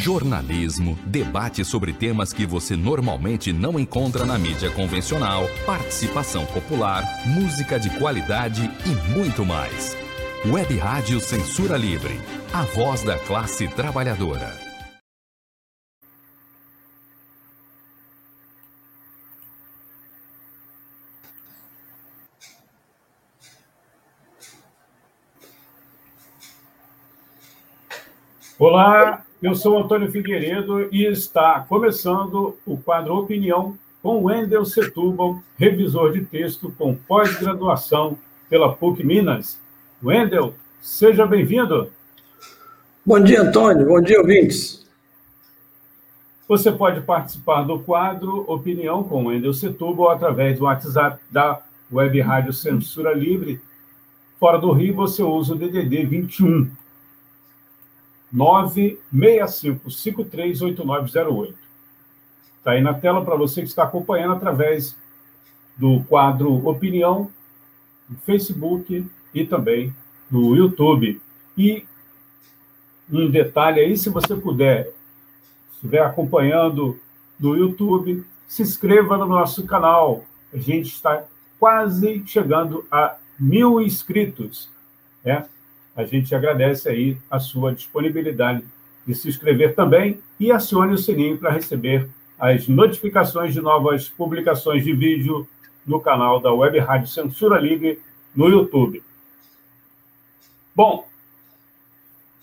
jornalismo, debate sobre temas que você normalmente não encontra na mídia convencional, participação popular, música de qualidade e muito mais. Web Rádio Censura Livre, a voz da classe trabalhadora. Olá, eu sou Antônio Figueiredo e está começando o quadro Opinião com Wendel Setúbal, revisor de texto com pós-graduação pela PUC Minas. Wendel, seja bem-vindo. Bom dia, Antônio. Bom dia, ouvintes. Você pode participar do quadro Opinião com Wendel Setúbal através do WhatsApp da Web Rádio Censura Livre. Fora do Rio, você usa o DDD 21 965538908. Está aí na tela para você que está acompanhando através do quadro Opinião, no Facebook e também no YouTube. E um detalhe aí, se você puder, estiver acompanhando no YouTube, se inscreva no nosso canal. A gente está quase chegando a mil inscritos. Né? A gente agradece aí a sua disponibilidade de se inscrever também e acione o sininho para receber as notificações de novas publicações de vídeo no canal da Web Rádio Censura Livre no YouTube. Bom,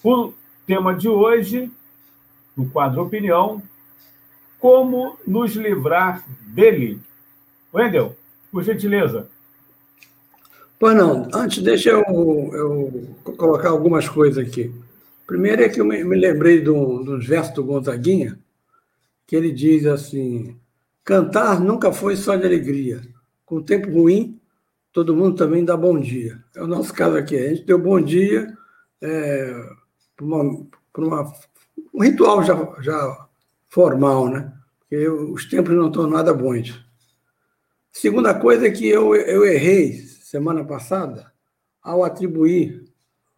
o tema de hoje, no quadro Opinião, como nos livrar dele. Wendel, por gentileza. Pois não, antes deixa eu, eu colocar algumas coisas aqui. Primeiro é que eu me, lembrei do, dos versos do Gonzaguinha, que ele diz assim: cantar nunca foi só de alegria. Com o tempo ruim, todo mundo também dá bom dia. É o nosso caso aqui. A gente deu bom dia é, por, uma, uma, um ritual já, já formal, né? Porque os tempos não estão nada bons. Segunda coisa é que eu, eu errei semana passada ao atribuir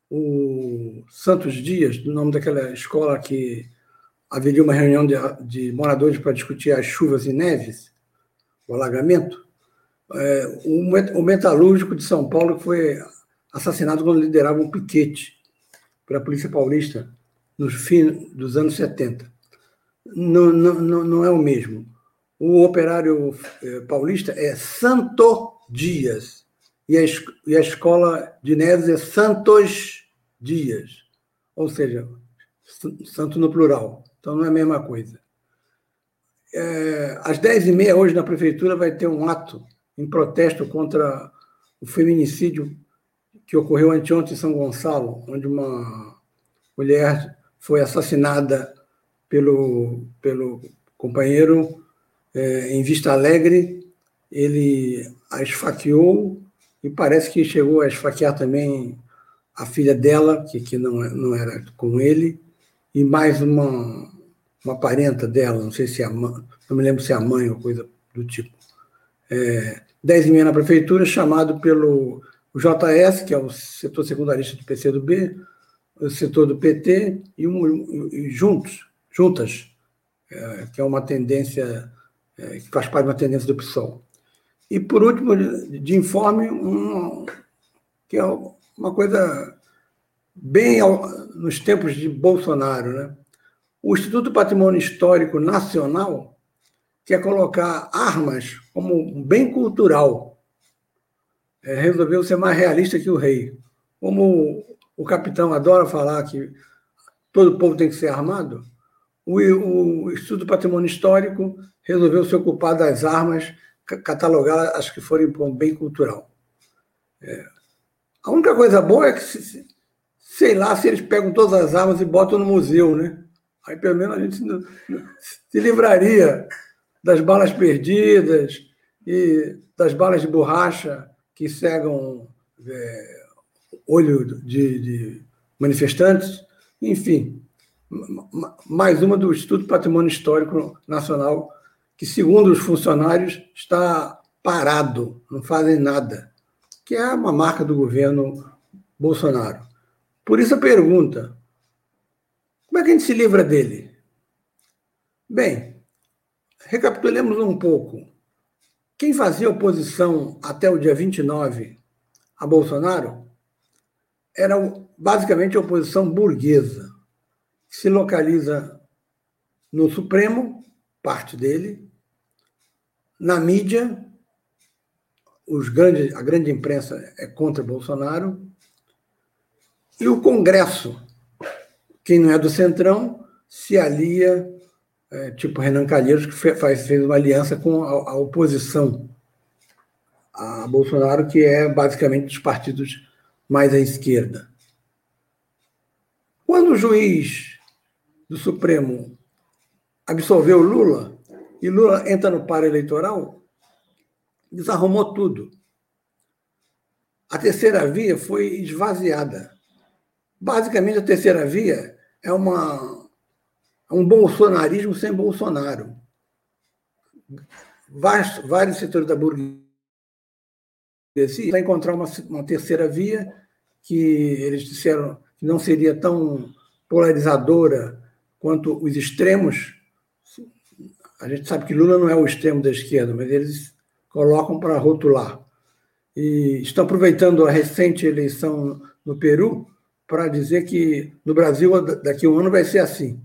o Santos Dias, do nome daquela escola que haveria uma reunião de, de moradores para discutir as chuvas e neves, o alagamento, é, o metalúrgico de São Paulo foi assassinado quando liderava um piquete pela Polícia Paulista no fim dos anos 70. Não, não, não é o mesmo. O operário é, paulista é Santo Dias, e a, e a escola de Neves é Santos Dias, ou seja, santo no plural. Então não é a mesma coisa. É, às 10h30 hoje na prefeitura vai ter um ato em protesto contra o feminicídio que ocorreu anteontem em São Gonçalo, onde uma mulher foi assassinada pelo, pelo companheiro é, em Vista Alegre. Ele a esfaqueou e parece que chegou a esfaquear também a filha dela, que, que não, não era com ele, e mais uma, uma parenta dela, não sei se é a mãe, não me lembro se é a mãe ou coisa do tipo. É, 10 e meia na prefeitura, chamado pelo JS, que é o setor secundarista do PCdoB, o setor do PT, e, um, e juntos, juntas, é, que é uma tendência, é, que faz parte de uma tendência do PSOL. E, por último, de informe, um, que é uma coisa bem ao, nos tempos de Bolsonaro. Né? O Instituto Patrimônio Histórico Nacional quer colocar armas como um bem cultural. É, resolveu ser mais realista que o rei. Como o capitão adora falar que todo povo tem que ser armado, o, o Instituto Patrimônio Histórico resolveu se ocupar das armas catalogar as que forem um bem cultural. É. A única coisa boa é que, se, sei lá, se eles pegam todas as armas e botam no museu, né? Aí pelo menos a gente se livraria das balas perdidas e das balas de borracha que cegam é, olho de, de manifestantes. Enfim, mais uma do Instituto Patrimônio Histórico Nacional que, segundo os funcionários, está parado, não fazem nada, que é uma marca do governo Bolsonaro. Por isso a pergunta: como é que a gente se livra dele? Bem, recapitulemos um pouco. Quem fazia oposição até o dia 29 a Bolsonaro era basicamente a oposição burguesa, que se localiza no Supremo, parte dele, na mídia, os grandes, a grande imprensa é contra Bolsonaro, e o Congresso, quem não é do Centrão, se alia, é, tipo Renan Calheiros, que fez, fez uma aliança com a, a oposição a Bolsonaro, que é basicamente dos partidos mais à esquerda. Quando o juiz do Supremo absolveu Lula, e Lula entra no par eleitoral, desarrumou tudo. A terceira via foi esvaziada. Basicamente, a terceira via é uma, é um bolsonarismo sem Bolsonaro. Vários, vários setores da burguesia vai encontrar uma, uma terceira via que eles disseram que não seria tão polarizadora quanto os extremos. A gente sabe que Lula não é o extremo da esquerda, mas eles colocam para rotular. E estão aproveitando a recente eleição no Peru para dizer que no Brasil daqui a um ano vai ser assim,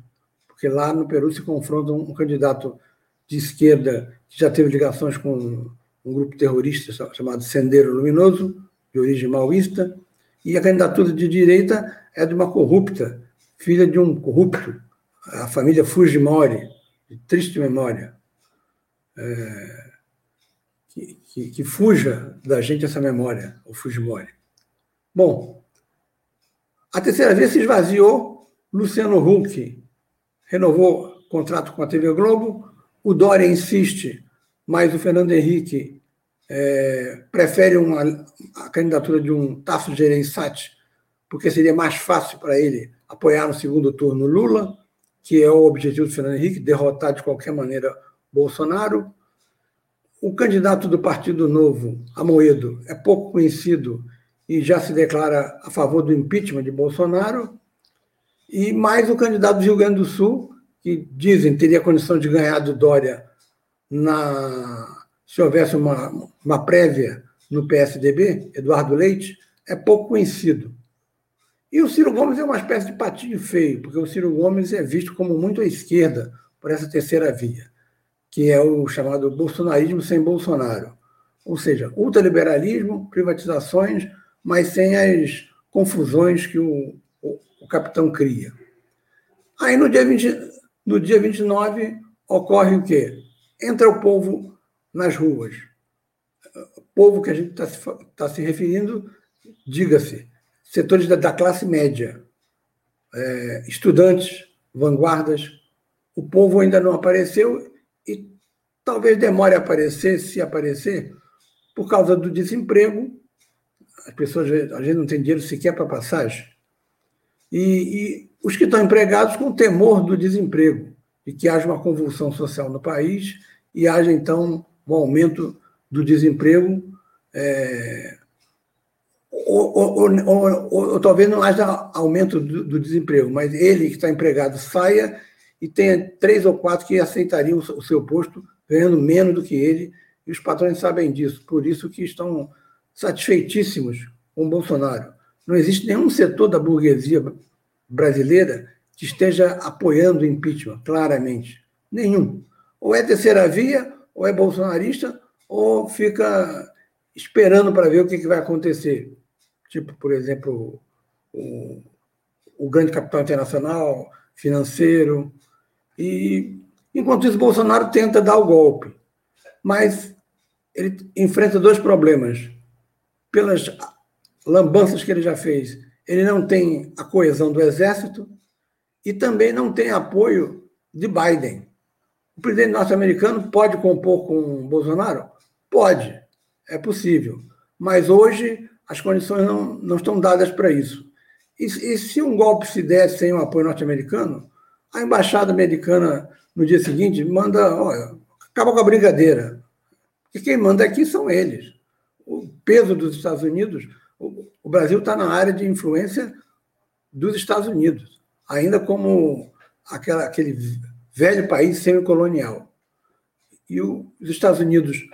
porque lá no Peru se confronta um candidato de esquerda que já teve ligações com um grupo terrorista chamado Sendeiro Luminoso, de origem maoísta, e a candidatura de direita é de uma corrupta, filha de um corrupto, a família Fujimori, de triste memória. É, que, que, que, fuja da gente essa memória, o Fujimori. Bom, a terceira vez se esvaziou, Luciano Huck renovou contrato com a TV Globo, o Dória insiste mas o Fernando Henrique é, prefere uma, a candidatura de um Tasso Gereissati, porque seria mais fácil para ele apoiar no segundo turno Lula, que é o objetivo do Fernando Henrique, derrotar de qualquer maneira Bolsonaro. O candidato do Partido Novo, Amoedo, é pouco conhecido e já se declara a favor do impeachment de Bolsonaro. E mais o candidato do Rio Grande do Sul, que dizem teria condição de ganhar do Dória na, se houvesse uma, uma prévia no PSDB, Eduardo Leite, é pouco conhecido. E o Ciro Gomes é uma espécie de patinho feio, porque o Ciro Gomes é visto como muito à esquerda por essa terceira via, que é o chamado bolsonarismo sem Bolsonaro. Ou seja, ultraliberalismo, privatizações, mas sem as confusões que o, o, o capitão cria. Aí no dia, 20, no dia 29 ocorre o quê? entra o povo nas ruas. O povo que a gente está tá se referindo, diga-se, setores da, da, classe média, é, estudantes, vanguardas. O povo ainda não apareceu e talvez demore a aparecer, se aparecer, por causa do desemprego. As pessoas, às vezes, não têm dinheiro sequer para passagem. E, e os que estão empregados com temor do desemprego e que haja uma convulsão social no país e haja, então, um aumento do desemprego, é, ou, ou, ou, ou, talvez não haja aumento do, do, desemprego, mas ele que está empregado saia e tenha três ou quatro que aceitariam o seu posto ganhando menos do que ele, e os patrões sabem disso, por isso que estão satisfeitíssimos com Bolsonaro. Não existe nenhum setor da burguesia brasileira que esteja apoiando o impeachment, claramente. Nenhum. Ou é terceira via, ou é bolsonarista, ou fica esperando para ver o que, vai acontecer. Tipo, por exemplo, o, o grande capital internacional, financeiro. E, enquanto isso, Bolsonaro tenta dar o golpe. Mas ele enfrenta dois problemas. Pelas lambanças que ele já fez, ele não tem a coesão do exército e também não tem apoio de Biden. O presidente norte-americano pode compor com Bolsonaro? Pode, é possível. Mas hoje as condições não, não estão dadas para isso. E, e, se um golpe se der sem o apoio norte-americano, a embaixada americana, no dia seguinte, manda. Olha, acaba com a brincadeira. E quem manda aqui são eles. O peso dos Estados Unidos, o, o Brasil está na área de influência dos Estados Unidos ainda como aquela, aquele velho país semicolonial. E os Estados Unidos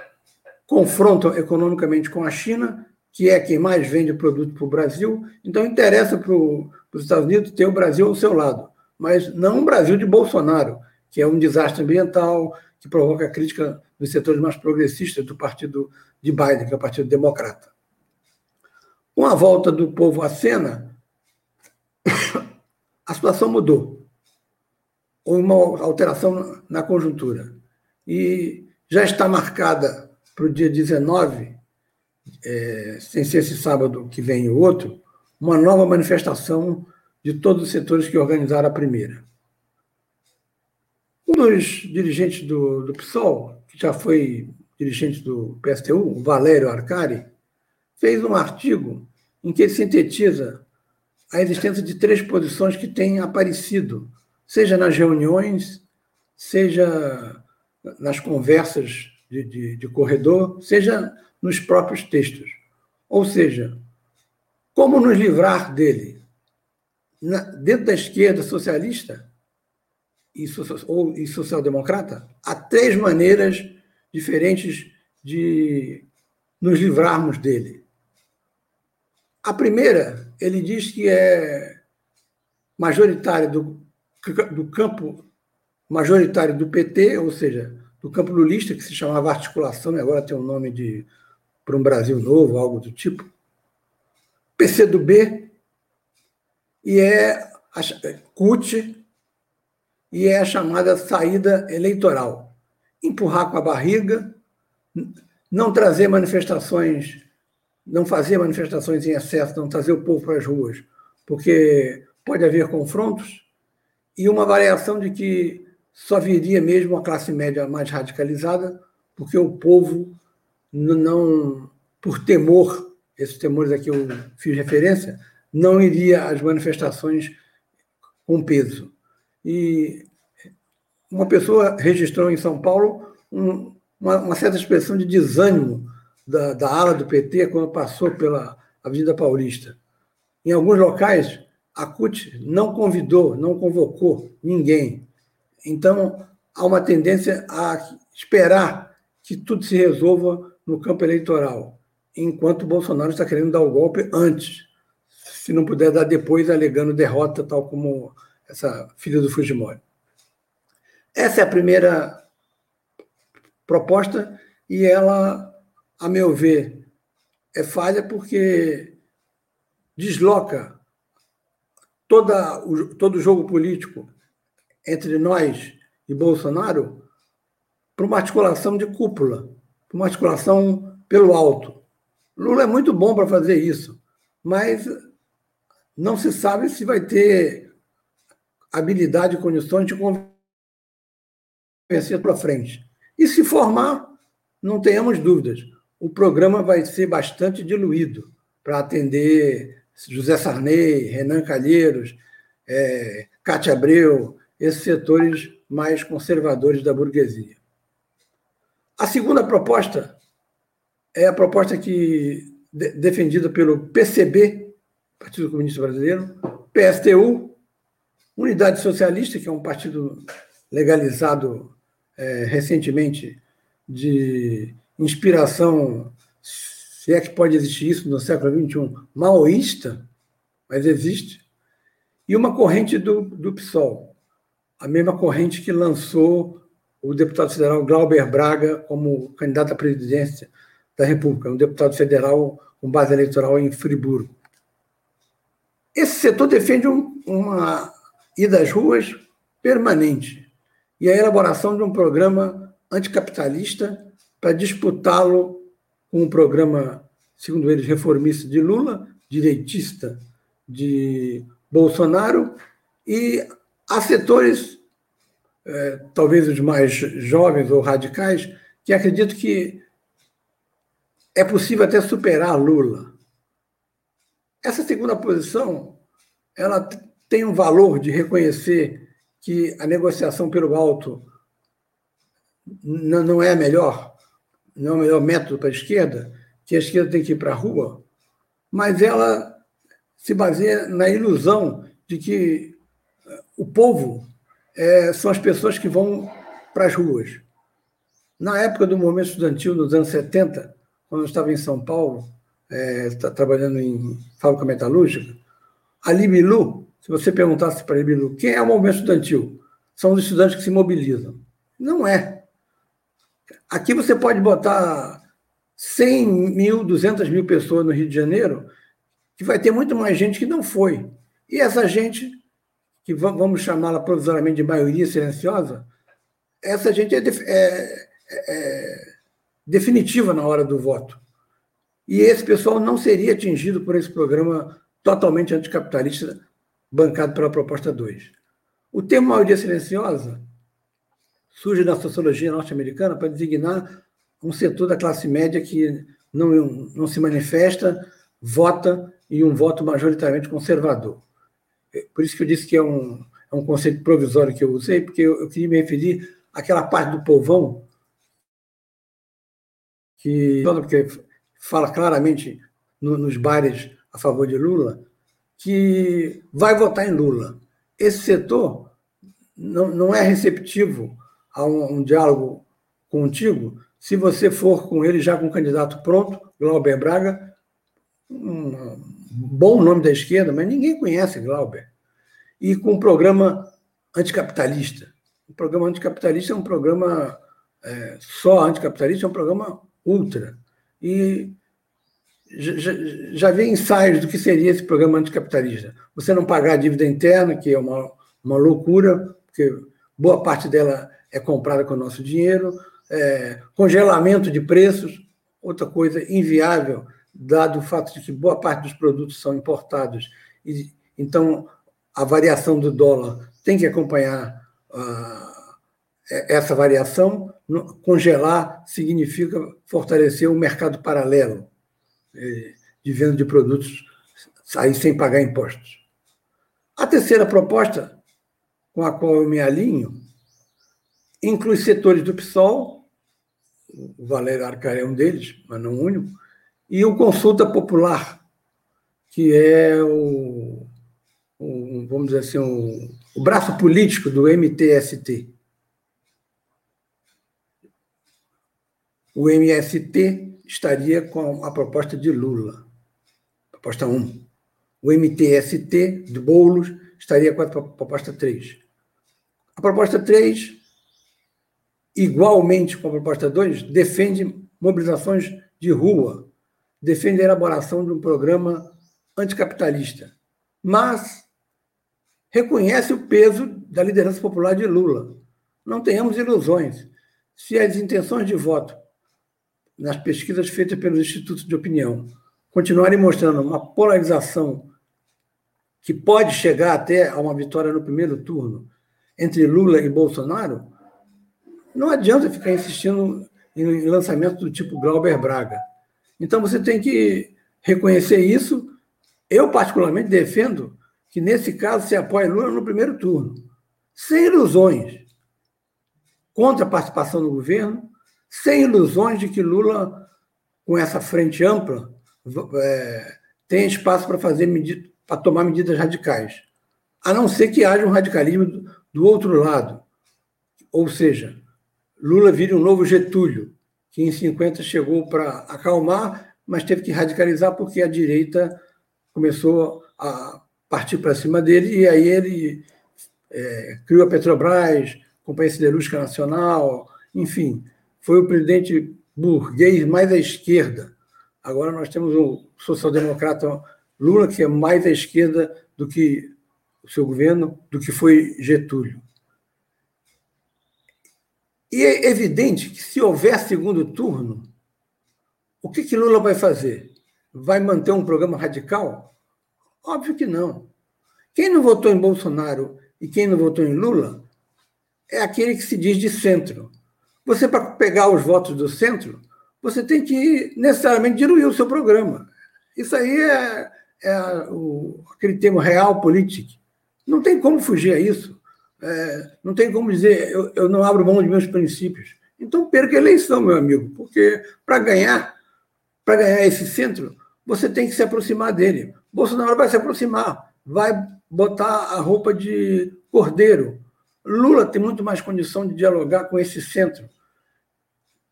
confrontam economicamente com a China, que é quem mais vende produto para o Brasil, então interessa para os Estados Unidos ter o Brasil ao seu lado, mas não um Brasil de Bolsonaro, que é um desastre ambiental, que provoca crítica dos setores mais progressistas do partido de Biden, que é o Partido Democrata. Com a volta do povo à cena, a situação mudou. Houve uma alteração na conjuntura. E já está marcada para o dia 19, é, sem ser esse sábado que vem o outro, uma nova manifestação de todos os setores que organizaram a primeira. Um dos dirigentes do, do PSOL, que já foi dirigente do PSTU, o Valério Arcari, fez um artigo em que ele sintetiza a existência de três posições que têm aparecido, seja nas reuniões, seja nas conversas de, de, de corredor, seja nos próprios textos. Ou seja, como nos livrar dele? Na, dentro da esquerda socialista, e, ou, e social-democrata, há três maneiras diferentes de nos livrarmos dele. A primeira, ele diz que é majoritário do, do campo majoritário do PT, ou seja, do campo lulista, que se chamava articulação, agora tem um nome de para um Brasil novo, algo do tipo. PCdoB e é a CUT, e é a chamada saída eleitoral. Empurrar com a barriga, não trazer manifestações, não fazer manifestações em excesso, não trazer o povo para as ruas, porque pode haver confrontos, e uma variação de que só viria mesmo a classe média mais radicalizada, porque o povo não, por temor, esses temores aqui eu fiz referência, não iria às manifestações com peso. E uma pessoa registrou em São Paulo um, uma, uma, certa expressão de desânimo da, da ala do PT quando passou pela Avenida Paulista. Em alguns locais, a CUT não convidou, não convocou ninguém. Então, há uma tendência a esperar que tudo se resolva no campo eleitoral, enquanto Bolsonaro está querendo dar o golpe antes, se não puder dar depois, alegando derrota, tal como essa filha do Fujimori. Essa é a primeira proposta e ela, a meu ver, é falha porque desloca toda o, todo o jogo político entre nós e Bolsonaro para uma articulação de cúpula, uma articulação pelo alto. Lula é muito bom para fazer isso, mas não se sabe se vai ter habilidade e condições de convencer para frente. E se formar, não tenhamos dúvidas, o programa vai ser bastante diluído para atender José Sarney, Renan Calheiros, é, Cátia Abreu, esses setores mais conservadores da burguesia. A segunda proposta é a proposta que defendida pelo PCB, Partido Comunista Brasileiro, PSTU Unidade Socialista, que é um partido legalizado é, recentemente de inspiração, se é que pode existir isso no século XXI, maoísta, mas existe, e uma corrente do, do PSOL, a mesma corrente que lançou o deputado federal Glauber Braga como candidato à presidência da República, um deputado federal com base eleitoral em Friburgo. Esse setor defende um, uma e das ruas permanente, e a elaboração de um programa anticapitalista para disputá-lo com um programa, segundo eles, reformista de Lula, direitista de Bolsonaro, e há setores, é, talvez os mais jovens ou radicais, que acreditam que é possível até superar Lula. Essa segunda posição, ela tem um valor de reconhecer que a negociação pelo alto não é a melhor, não é o melhor método para a esquerda, que a esquerda tem que ir para a rua, mas ela se baseia na ilusão de que o povo é, são as pessoas que vão para as ruas. Na época do movimento estudantil, nos anos 70, quando eu estava em São Paulo, é, trabalhando em fábrica metalúrgica, a Libilu, se você perguntasse para a Libilu quem é o movimento estudantil, são os estudantes que se mobilizam. Não é. Aqui você pode botar 100 mil, 200 mil pessoas no Rio de Janeiro, que vai ter muito mais gente que não foi. E essa gente, que vamos chamá-la provisoriamente de maioria silenciosa, essa gente é, é, é, definitiva na hora do voto. E esse pessoal não seria atingido por esse programa totalmente anticapitalista bancado pela proposta 2. O termo maioria silenciosa surge na sociologia norte-americana para designar um setor da classe média que não, não se manifesta, vota e um voto majoritariamente conservador. Por isso que eu disse que é um, é um conceito provisório que eu usei, porque eu, eu queria me referir àquela parte do povão que porque fala claramente no, nos bares a favor de Lula, que vai votar em Lula. Esse setor não, não é receptivo a um, um diálogo contigo se você for com ele já com o candidato pronto, Glauber Braga, um bom nome da esquerda, mas ninguém conhece Glauber, e com um programa anticapitalista. O programa anticapitalista é um programa é, só anticapitalista, é um programa ultra. E já, já vi ensaios do que seria esse programa anticapitalista. Você não pagar a dívida interna, que é uma, uma loucura, porque boa parte dela é comprada com o nosso dinheiro, é, congelamento de preços, outra coisa inviável, dado o fato de que boa parte dos produtos são importados. E, então, a variação do dólar tem que acompanhar uh, essa variação. Congelar significa fortalecer o mercado paralelo é, de venda de produtos aí sem pagar impostos. A terceira proposta, com a qual eu me alinho, inclui setores do PSOL, o Valério Arcar é um deles, mas não o único, e o Consulta Popular, que é o, o vamos dizer assim, o, o braço político do MTST. O MST estaria com a proposta de Lula, proposta 1. O MTST de Boulos estaria com a proposta 3. A proposta 3, igualmente com a proposta 2, defende mobilizações de rua, defende a elaboração de um programa anticapitalista, mas reconhece o peso da liderança popular de Lula. Não tenhamos ilusões. Se as intenções de voto nas pesquisas feitas pelos institutos de opinião, continuarem mostrando uma polarização que pode chegar até a uma vitória no primeiro turno entre Lula e Bolsonaro, não adianta ficar insistindo em lançamento do tipo Glauber Braga. Então você tem que reconhecer isso. Eu, particularmente, defendo que, nesse caso, se apoie Lula no primeiro turno, sem ilusões, contra a participação do governo, sem ilusões de que Lula, com essa frente ampla, é, tem espaço para fazer para tomar medidas radicais. A não ser que haja um radicalismo do, do outro lado. Ou seja, Lula vire um novo Getúlio, que em 50 chegou para acalmar, mas teve que radicalizar porque a direita começou a partir para cima dele, e aí ele é, criou a Petrobras, Companhia Siderúrgica Nacional, enfim, foi o presidente burguês mais à esquerda. Agora nós temos o social-democrata Lula, que é mais à esquerda do que o seu governo, do que foi Getúlio. E é evidente que, se houver segundo turno, o que, que Lula vai fazer? Vai manter um programa radical? Óbvio que não. Quem não votou em Bolsonaro e quem não votou em Lula é aquele que se diz de centro. Você, para pegar os votos do centro, você tem que necessariamente diluir o seu programa. Isso aí é, é o, aquele termo real político. Não tem como fugir a isso. É, não tem como dizer eu, eu não abro mão de meus princípios. Então perca a eleição, meu amigo, porque para ganhar, para ganhar esse centro, você tem que se aproximar dele. Bolsonaro vai se aproximar, vai botar a roupa de cordeiro, Lula tem muito mais condição de dialogar com esse centro.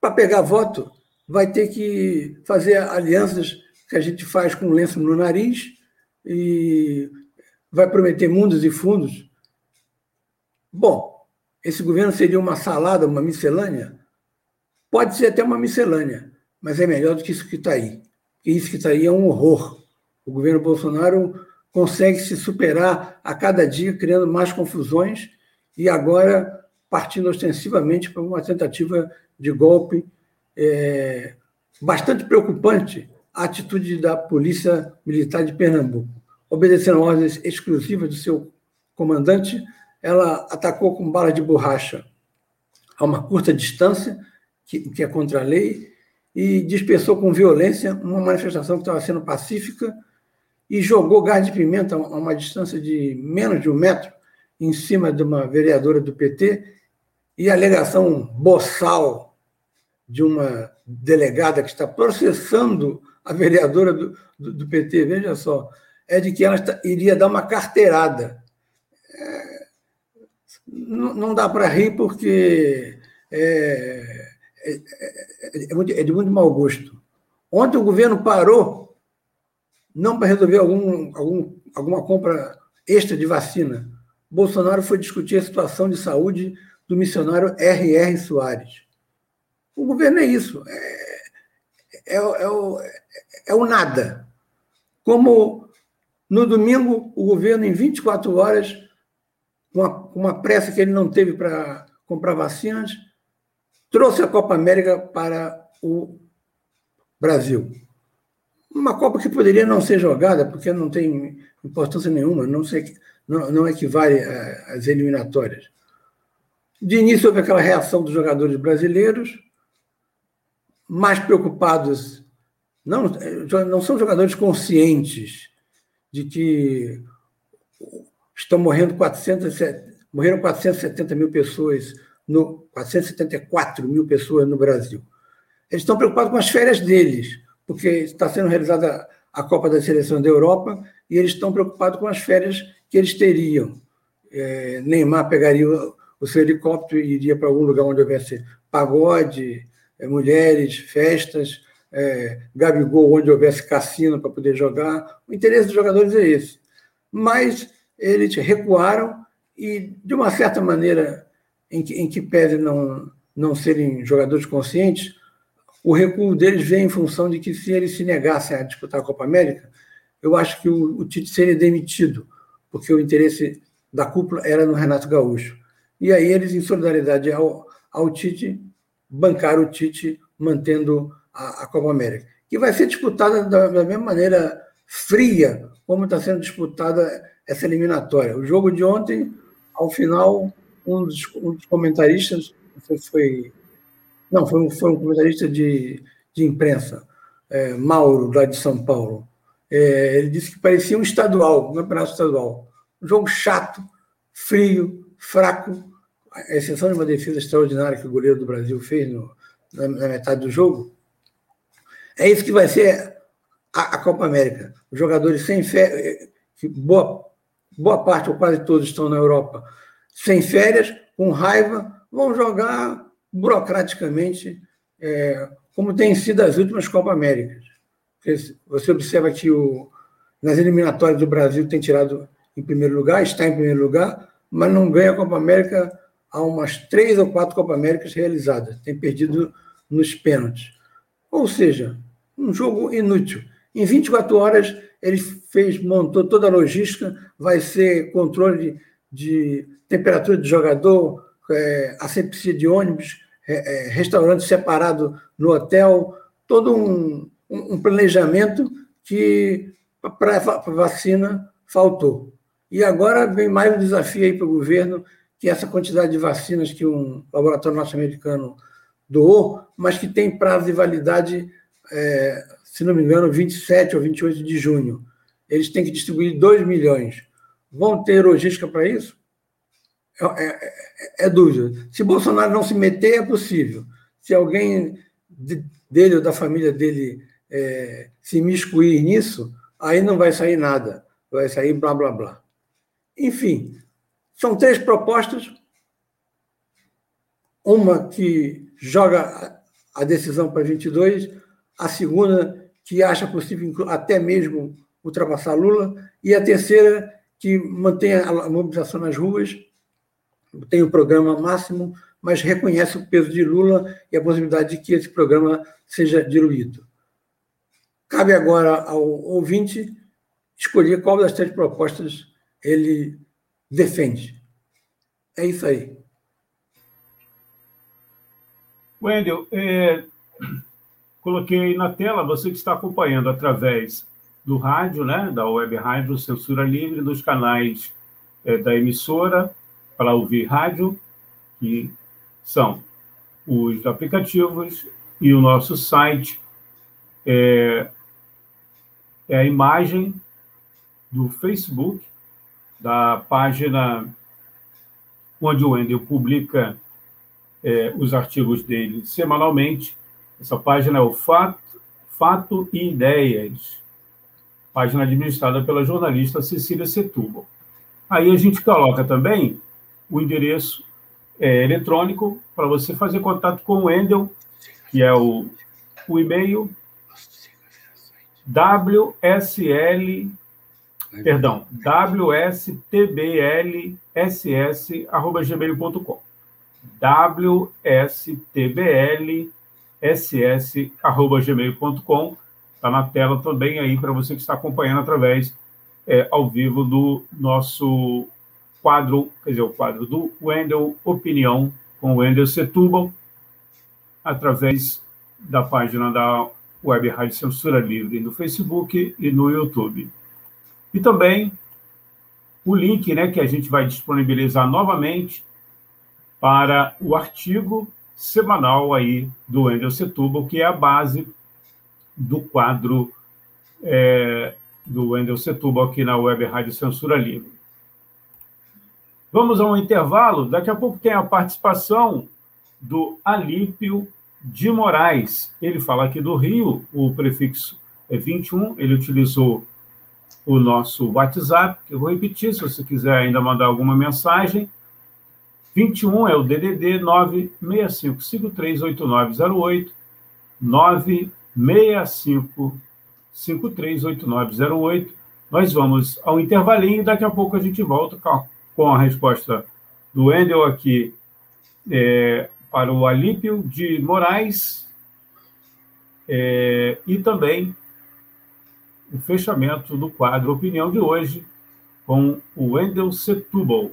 Para pegar voto, vai ter que fazer alianças que a gente faz com lenço no nariz e vai prometer mundos e fundos. Bom, esse governo seria uma salada, uma miscelânea? Pode ser até uma miscelânea, mas é melhor do que isso que está aí. E isso que está aí é um horror. O governo Bolsonaro consegue se superar a cada dia, criando mais confusões e agora partindo ostensivamente para uma tentativa de golpe é, bastante preocupante a atitude da Polícia Militar de Pernambuco. Obedecendo ordens exclusivas do seu comandante, ela atacou com bala de borracha a uma curta distância, que, que é contra a lei, e dispersou com violência uma manifestação que estava sendo pacífica e jogou gás de pimenta a uma distância de menos de um metro em cima de uma vereadora do PT e a alegação boçal de uma delegada que está processando a vereadora do, do, do PT, veja só, é de que ela está, iria dar uma carteirada. É, não, dá para rir porque é, é, é, é, de muito mau gosto. Ontem o governo parou, não para resolver algum, algum, alguma compra extra de vacina. Bolsonaro foi discutir a situação de saúde do missionário R.R. Soares. O governo é isso. É, é, é, o, é o nada. Como no domingo, o governo, em 24 horas, uma, uma pressa que ele não teve para comprar vacinas, trouxe a Copa América para o Brasil. Uma Copa que poderia não ser jogada, porque não tem importância nenhuma, não, sei, não, não equivale às eliminatórias. De início, houve aquela reação dos jogadores brasileiros, mais preocupados, não, não são jogadores conscientes de que estão morrendo 400, morreram 470 mil pessoas, no, 474 mil pessoas no Brasil. Eles estão preocupados com as férias deles, porque está sendo realizada a Copa da Seleção da Europa e eles estão preocupados com as férias que eles teriam. É, Neymar pegaria o seu helicóptero e iria para algum lugar onde houvesse pagode, é, mulheres, festas, é, Gabigol, onde houvesse cassino para poder jogar. O interesse dos jogadores é esse. Mas eles recuaram e, de uma certa maneira, em que, em que pese não, não serem jogadores conscientes, o recuo deles vem em função de que, se eles se negassem a disputar a Copa América, eu acho que o, o Tite seria demitido, porque o interesse da cúpula era no Renato Gaúcho. E aí eles, em solidariedade ao, ao Tite, bancar o Tite mantendo a, a Copa América, que vai ser disputada da, da mesma maneira fria como está sendo disputada essa eliminatória. O jogo de ontem, ao final, um dos, um dos comentaristas, foi, foi, não, foi um, foi um comentarista de, de imprensa, é, Mauro, lá de São Paulo. É, ele disse que parecia um estadual, um campeonato estadual. Um jogo chato, frio, fraco, a exceção de uma defesa extraordinária que o goleiro do Brasil fez no, na, na, metade do jogo, é isso que vai ser a, a Copa América. Os jogadores sem férias, boa, boa parte ou quase todos estão na Europa, sem férias, com raiva, vão jogar burocraticamente, é, como tem sido as últimas Copa Américas. Você observa que o, nas eliminatórias do Brasil tem tirado em primeiro lugar, está em primeiro lugar, mas não ganha a Copa América há umas três ou quatro Copa Américas realizadas. Tem perdido nos pênaltis. Ou seja, um jogo inútil. Em 24 horas, ele fez, montou toda a logística, vai ser controle de, de temperatura de jogador, é, asepsia de ônibus, é, é, restaurante separado no hotel, todo um, um planejamento que para vacina faltou. E agora vem mais um desafio aí para o governo que essa quantidade de vacinas que um laboratório norte-americano doou, mas que tem prazo de validade, é, se não me engano, 27 ou 28 de junho. Eles têm que distribuir 2 milhões. Vão ter logística para isso? É, é, é, é, dúvida. Se Bolsonaro não se meter, é possível. Se alguém de, dele ou da família dele é, se miscuir nisso, aí não vai sair nada. Vai sair blá, blá, blá. Enfim, são três propostas uma que joga a decisão para 22, a segunda que acha possível até mesmo ultrapassar Lula, e a terceira que mantém a mobilização nas ruas, tem o programa máximo, mas reconhece o peso de Lula e a possibilidade de que esse programa seja diluído. Cabe agora ao ouvinte escolher qual das três propostas ele defende. É isso aí. Wendel, é, coloquei na tela, você que está acompanhando através do rádio, né, da web rádio Censura Livre, dos canais é, da emissora para ouvir rádio, que são os aplicativos e o nosso site. É, é a imagem do Facebook, da página onde o Wendel publica é, os artigos dele semanalmente. Essa página é o Fato, Fato e Ideias, página administrada pela jornalista Cecília Setúbal. Aí a gente coloca também o endereço é, eletrônico para você fazer contato com o Wendel, que é o, o e-mail WSL, perdão, WSTBLSS.gmail.com wstblss.gmail.com. Está na tela também aí para você que está acompanhando através é, ao vivo do nosso quadro, quer dizer, o quadro do Wendel Opinião com o Wendel Setúbal, através da página da Web Rádio Censura Livre no Facebook e no YouTube. E também o link né, que a gente vai disponibilizar novamente para o artigo semanal aí do Wendel Setúbal, que é a base do quadro é, do Wendel Setúbal aqui na Web Rádio Censura Livre. Vamos a um intervalo. Daqui a pouco tem a participação do Alípio de Moraes. Ele fala aqui do Rio, o prefixo é 21, ele utilizou o nosso WhatsApp, que eu vou repetir se você quiser ainda mandar alguma mensagem, 21 é o DDD 965538908, 965538908. Nós vamos ao intervalinho e daqui a pouco a gente volta com a resposta do Wendel aqui é, para o Alípio de Moraes é, e também o fechamento do quadro Opinião de hoje com o Wendel Setúbal.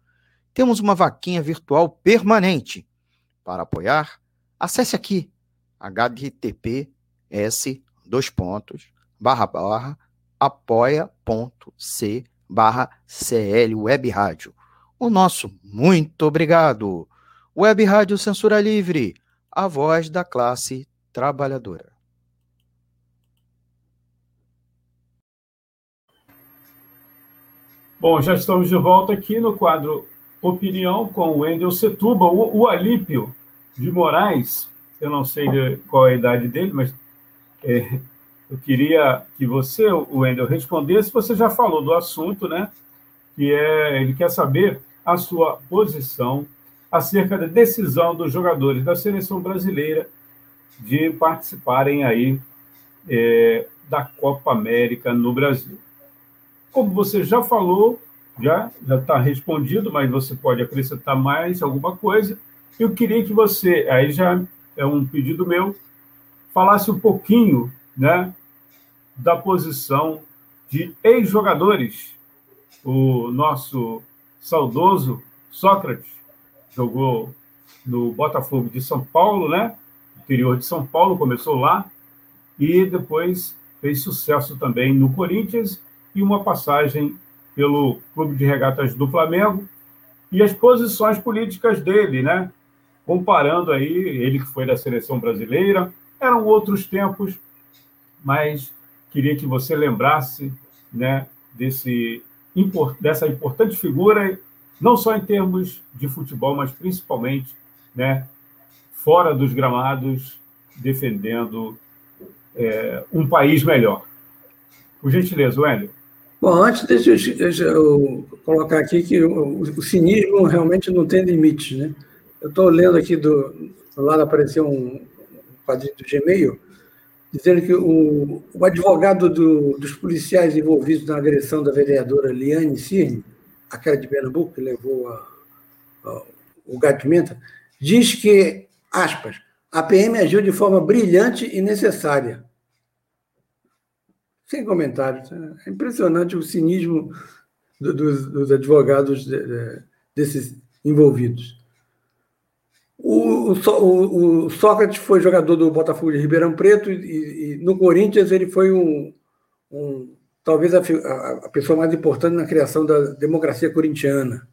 temos uma vaquinha virtual permanente. Para apoiar, acesse aqui https dois pontos barra barra apoia.c barra CL Web Rádio. O nosso muito obrigado. Web Rádio Censura Livre, a voz da classe trabalhadora. Bom, já estamos de volta aqui no quadro opinião com o Wendel Setuba, o, o Alípio de Moraes, eu não sei qual é a idade dele, mas é, eu queria que você, o Wendel, respondesse. Você já falou do assunto, né? Que é, ele quer saber a sua posição acerca da decisão dos jogadores da seleção brasileira de participarem aí é, da Copa América no Brasil. Como você já falou, já já está respondido, mas você pode acrescentar mais alguma coisa. Eu queria que você, aí já é um pedido meu, falasse um pouquinho, né, da posição de ex-jogadores. O nosso saudoso Sócrates jogou no Botafogo de São Paulo, né? Interior de São Paulo, começou lá e depois fez sucesso também no Corinthians e uma passagem pelo Clube de Regatas do Flamengo e as posições políticas dele, né? Comparando aí, ele que foi da seleção brasileira, eram outros tempos, mas queria que você lembrasse, né, desse dessa importante figura, não só em termos de futebol, mas principalmente, né, fora dos gramados, defendendo é, um país melhor. Por gentileza, Wélio. Bom, antes deixa eu, deixa eu colocar aqui que o, o, cinismo realmente não tem limites, né? Eu estou lendo aqui do, do lado apareceu um quadrinho do Gmail dizendo que o, o advogado do, dos policiais envolvidos na agressão da vereadora Liane Cirne, aquela de Pernambuco que levou a, a, o gato pimenta, diz que, aspas, a PM agiu de forma brilhante e necessária sem comentários. É impressionante o cinismo do, dos, dos, advogados de, de, desses envolvidos. O, o, o, Sócrates foi jogador do Botafogo de Ribeirão Preto e, e no Corinthians ele foi um, um talvez a, a, pessoa mais importante na criação da democracia corintiana,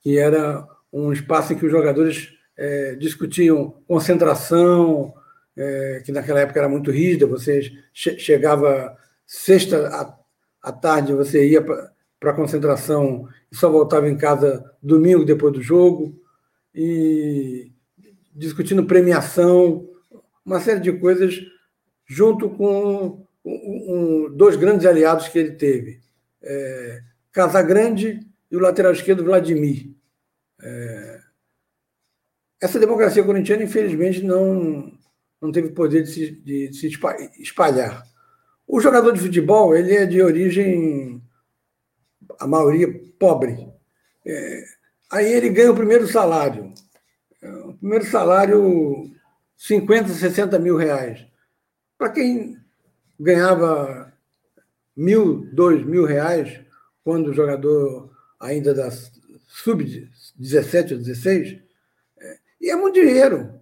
que era um espaço em que os jogadores é, discutiam concentração, é, que naquela época era muito rígida, você che chegava sexta à, à tarde, você ia para a concentração e só voltava em casa domingo depois do jogo, e discutindo premiação, uma série de coisas, junto com um, um, dois grandes aliados que ele teve, é, Casagrande e o lateral esquerdo Vladimir. É, essa democracia corintiana, infelizmente, não, não teve poder de se, de se espalhar. O jogador de futebol ele é de origem, a maioria, pobre. É, aí ele ganha o primeiro salário. É, o primeiro salário, 50, 60 mil reais. Para quem ganhava mil, dois mil reais, quando o jogador ainda da sub-17 ou 16, é, e é muito dinheiro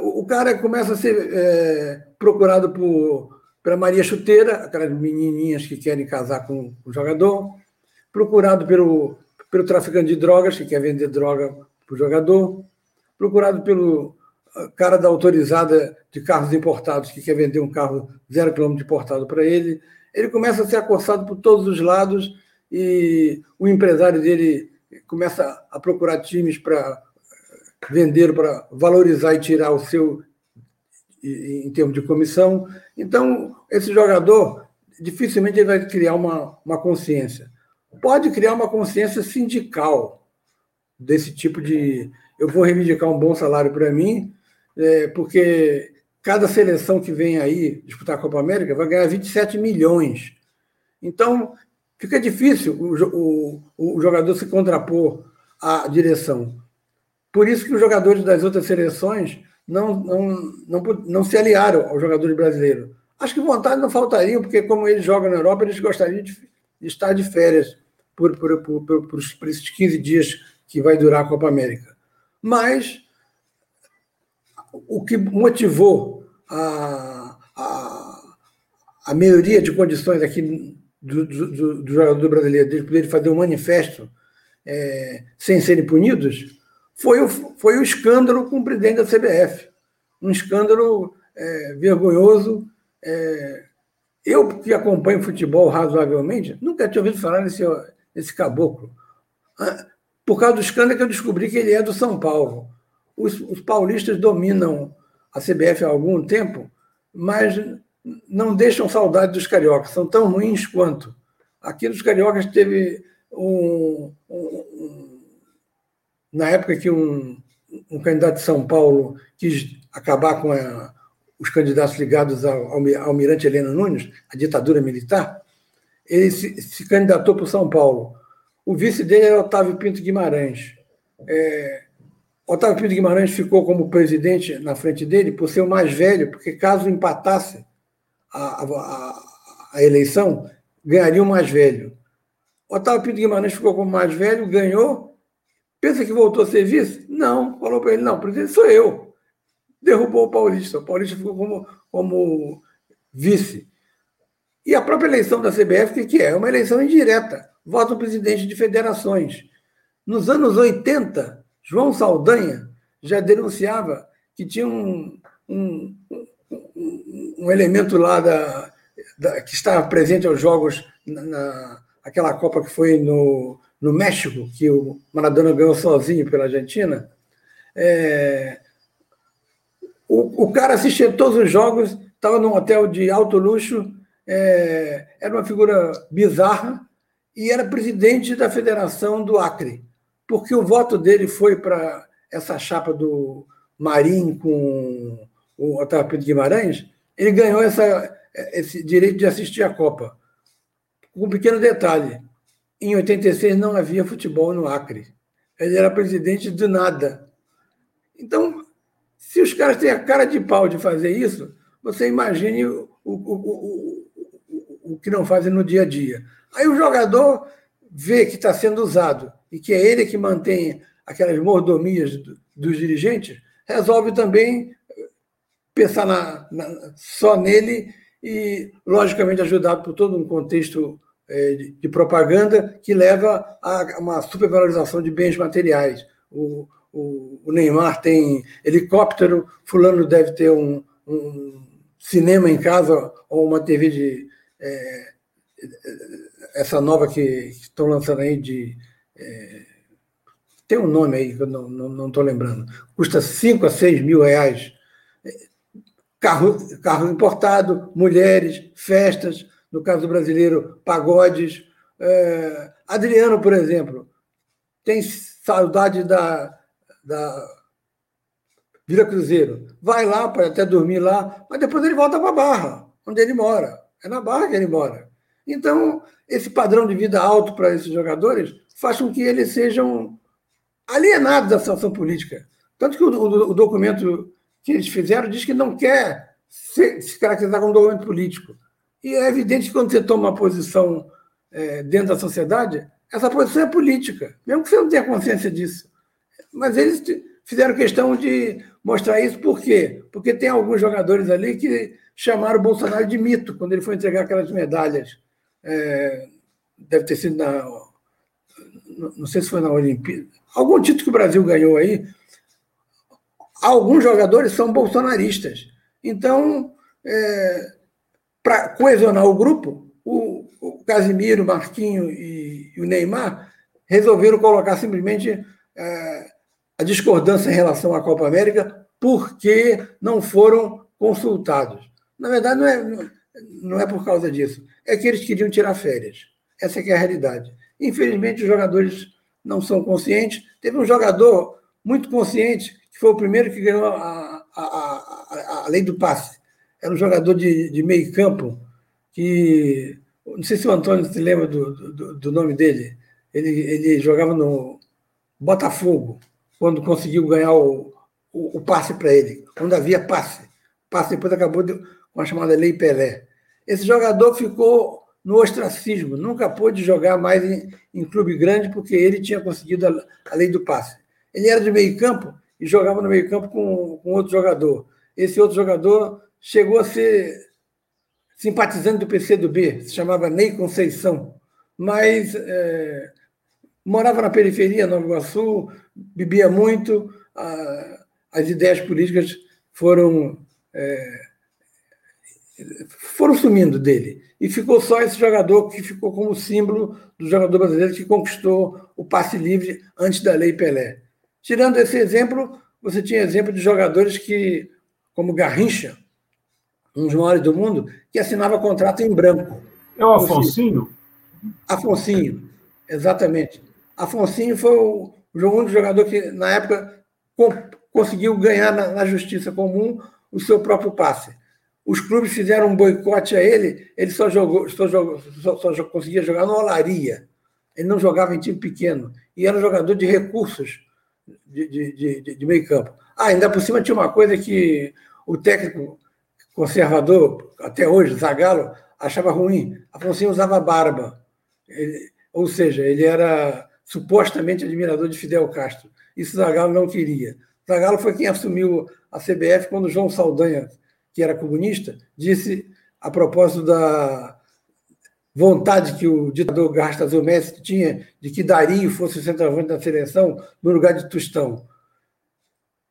o cara começa a ser é, procurado por pela Maria Chuteira, aquelas menininhas que querem casar com o jogador, procurado pelo, pelo traficante de drogas, que quer vender droga para o jogador, procurado pelo cara da autorizada de carros importados, que quer vender um carro zero quilômetro importado para ele. Ele começa a ser acossado por todos os lados e o empresário dele começa a procurar times para venderam para valorizar e tirar o seu em termos de comissão. Então, esse jogador dificilmente ele vai criar uma, uma consciência. Pode criar uma consciência sindical desse tipo de. Eu vou reivindicar um bom salário para mim, é, porque cada seleção que vem aí disputar a Copa América vai ganhar 27 milhões. Então, fica difícil o, o, o jogador se contrapor à direção. Por isso que os jogadores das outras seleções não, não, não, não se aliaram aos jogadores brasileiros. Acho que vontade não faltaria, porque como eles jogam na Europa, eles gostariam de, de estar de férias por, por, por, por, esses 15 dias que vai durar a Copa América. Mas o que motivou a, a, a maioria de condições aqui do, do, do jogador brasileiro de poder fazer um manifesto é, sem serem punidos foi o, foi o escândalo com o presidente da CBF. Um escândalo é, vergonhoso. É, eu, que acompanho futebol razoavelmente, nunca tinha ouvido falar nesse, nesse caboclo. Ah, por causa do escândalo que eu descobri que ele é do São Paulo. Os, os paulistas dominam a CBF há algum tempo, mas não deixam saudade dos cariocas, são tão ruins quanto. Aqui nos cariocas teve um, um, na época que um, um candidato de São Paulo quis acabar com a, os candidatos ligados ao, ao almirante Helena Nunes, a ditadura militar, ele se, se candidatou para São Paulo. O vice dele era Otávio Pinto Guimarães. É, Otávio Pinto Guimarães ficou como presidente na frente dele por ser o mais velho, porque caso empatasse a, a, a eleição, ganharia o mais velho. Otávio Pinto Guimarães ficou como mais velho, ganhou, Pensa que voltou a ser vice? Não. Falou para ele, não, presidente sou eu. Derrubou o Paulista. O Paulista ficou como, como vice. E a própria eleição da CBF, que é? É uma eleição indireta. Vota o presidente de federações. Nos anos 80, João Saldanha já denunciava que tinha um, um, um, um elemento lá da, da, que estava presente aos jogos na, na aquela Copa que foi no, no México, que o Maradona ganhou sozinho pela Argentina. É, o, o cara assistia todos os jogos, estava num hotel de alto luxo, é, era uma figura bizarra e era presidente da Federação do Acre, porque o voto dele foi para essa chapa do Marim com o Otávio Pedro Guimarães, ele ganhou essa, esse direito de assistir a Copa. Com um pequeno detalhe: em 86 não havia futebol no Acre. Ele era presidente do nada. Então, se os caras têm a cara de pau de fazer isso, você imagine o, o, o, o, que não fazem no dia a dia. Aí o jogador vê que está sendo usado e que é ele que mantém aquelas mordomias dos dirigentes, resolve também pensar na, na, só nele e, logicamente, ajudado por todo um contexto de, de, propaganda que leva a uma supervalorização de bens materiais. O, o, o, Neymar tem helicóptero, fulano deve ter um, um cinema em casa ou uma TV de... É, essa nova que estão lançando aí de... É, tem um nome aí que eu não estou lembrando. Custa 5 a 6 mil reais carro, carro importado, mulheres, festas, no caso brasileiro, pagodes. É, Adriano, por exemplo, tem saudade da, da Vila Cruzeiro. Vai lá para até dormir lá, mas depois ele volta para a Barra, onde ele mora. É na Barra que ele mora. Então, esse padrão de vida alto para esses jogadores faz com que eles sejam alienados da situação política. Tanto que o, o, o documento que eles fizeram diz que não quer se, se caracterizar como documento político. E é evidente que quando você toma uma posição é, dentro da sociedade, essa posição é política, mesmo que você não tenha consciência disso. Mas eles fizeram questão de mostrar isso, por quê? Porque tem alguns jogadores ali que chamaram o Bolsonaro de mito quando ele foi entregar aquelas medalhas. É, deve ter sido na. Não sei se foi na Olimpíada. Algum título que o Brasil ganhou aí, alguns jogadores são bolsonaristas. Então, é, para coesionar o grupo, o, o Casimiro, Marquinho e, e, o Neymar resolveram colocar simplesmente é, a discordância em relação à Copa América porque não foram consultados. Na verdade, não é, não é por causa disso. É que eles queriam tirar férias. Essa é, é a realidade. Infelizmente, os jogadores não são conscientes. Teve um jogador muito consciente que foi o primeiro que ganhou a, a, a, a lei do passe. Era um jogador de, de meio campo que. Não sei se o Antônio se lembra do, do, do nome dele. Ele, ele jogava no Botafogo, quando conseguiu ganhar o, o, o passe para ele, quando havia passe. Passe depois acabou de, com a chamada Lei Pelé. Esse jogador ficou no ostracismo, nunca pôde jogar mais em, em clube grande porque ele tinha conseguido a, a lei do passe. Ele era de meio campo e jogava no meio-campo com, com outro jogador. Esse outro jogador chegou a ser simpatizante do PCdoB, se chamava Ney Conceição, mas é, morava na periferia, Nova Iguaçu, bebia muito, a, as ideias políticas foram, é, foram sumindo dele. E ficou só esse jogador que ficou como símbolo do jogador brasileiro que conquistou o passe livre antes da Lei Pelé. Tirando esse exemplo, você tinha exemplo de jogadores que, como Garrincha, um dos maiores do mundo, que assinava contrato em branco. É o Afonsinho? Afonsinho, exatamente. Afonsinho foi o único jogador que, na época, conseguiu ganhar na, na justiça comum o seu próprio passe. Os clubes fizeram um boicote a ele, ele só, jogou, só, jogou, só, só conseguia jogar no Olaria. Ele não jogava em time pequeno. E era um jogador de recursos de, de, de, de meio campo. Ah, ainda por cima tinha uma coisa que o técnico conservador, até hoje, Zagallo, achava ruim. Afonso usava barba. Ele, ou seja, ele era supostamente admirador de Fidel Castro. Isso Zagallo não queria. Zagallo foi quem assumiu a CBF quando João Saldanha, que era comunista, disse a propósito da, vontade que o ditador Gastas Messi tinha de que Dario fosse o centroavante da seleção no lugar de Tostão.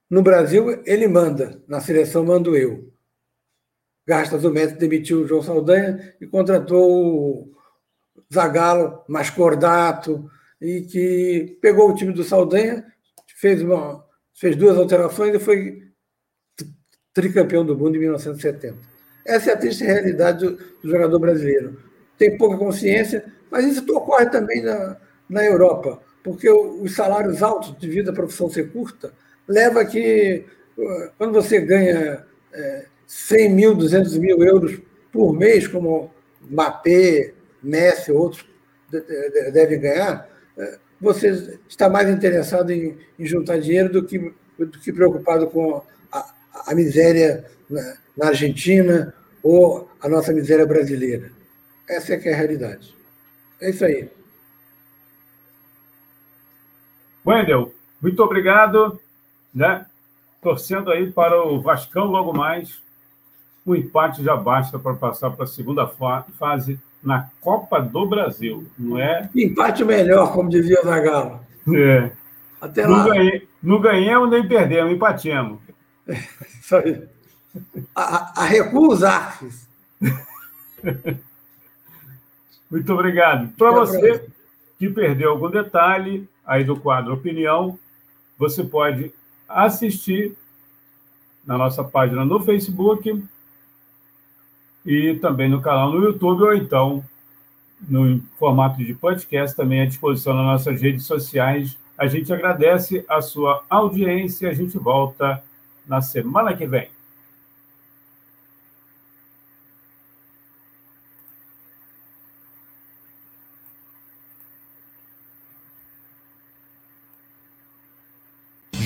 No Brasil, ele manda, na seleção mando eu. Gastas Messi demitiu o João Saldanha e contratou o Zagallo, mais cordato, e que pegou o time do Saldanha, fez, uma, fez duas alterações e foi tricampeão do mundo em 1970. Essa é a triste realidade do, do jogador brasileiro. Tem pouca consciência, mas isso ocorre também na, na Europa, porque os salários altos devido à profissão ser curta leva a que quando você ganha é, 100 mil, 200 mil euros por mês, como Mbappé, Messi, outros devem ganhar, é, você está mais interessado em, em juntar dinheiro do que, do que preocupado com a, a miséria na, na, Argentina ou a nossa miséria brasileira. Essa é que é a realidade. É isso aí. Wendel, muito obrigado. Né? Torcendo aí para o Vascão logo mais. O empate já basta para passar para a segunda fase na Copa do Brasil, não é? Empate melhor, como dizia o Zagallo. É. Até não, lá. Ganhei, não ganhamos nem perdemos, empatemos. É, isso aí. A, a recusa. Muito obrigado. Para você que perdeu algum detalhe aí do quadro Opinião, você pode assistir na nossa página no Facebook e também no canal no YouTube, ou então no formato de podcast, também à disposição nas nossas redes sociais. A gente agradece a sua audiência. A gente volta na semana que vem.